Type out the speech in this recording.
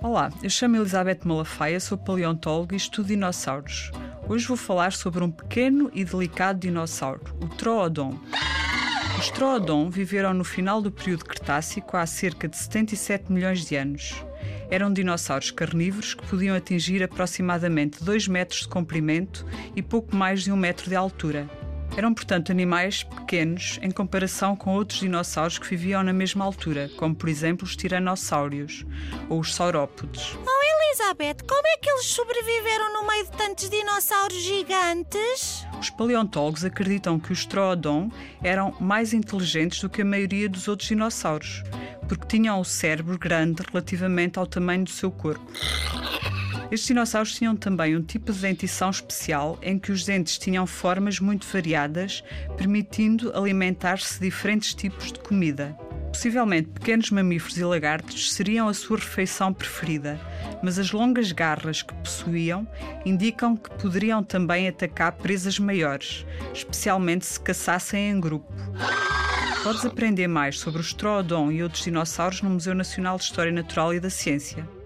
Olá, eu chamo Elizabeth Malafaia, sou paleontóloga e estudo dinossauros. Hoje vou falar sobre um pequeno e delicado dinossauro, o Troodon. Os Troodon viveram no final do período Cretácico há cerca de 77 milhões de anos. Eram dinossauros carnívoros que podiam atingir aproximadamente 2 metros de comprimento e pouco mais de 1 metro de altura. Eram, portanto, animais pequenos em comparação com outros dinossauros que viviam na mesma altura, como por exemplo os tiranossauros ou os saurópodes. Oh, Elizabeth, como é que eles sobreviveram no meio de tantos dinossauros gigantes? Os paleontólogos acreditam que os Troodon eram mais inteligentes do que a maioria dos outros dinossauros, porque tinham o cérebro grande relativamente ao tamanho do seu corpo. Estes dinossauros tinham também um tipo de dentição especial em que os dentes tinham formas muito variadas, permitindo alimentar-se de diferentes tipos de comida. Possivelmente pequenos mamíferos e lagartos seriam a sua refeição preferida, mas as longas garras que possuíam indicam que poderiam também atacar presas maiores, especialmente se caçassem em grupo. Podes aprender mais sobre os Troodon e outros dinossauros no Museu Nacional de História Natural e da Ciência.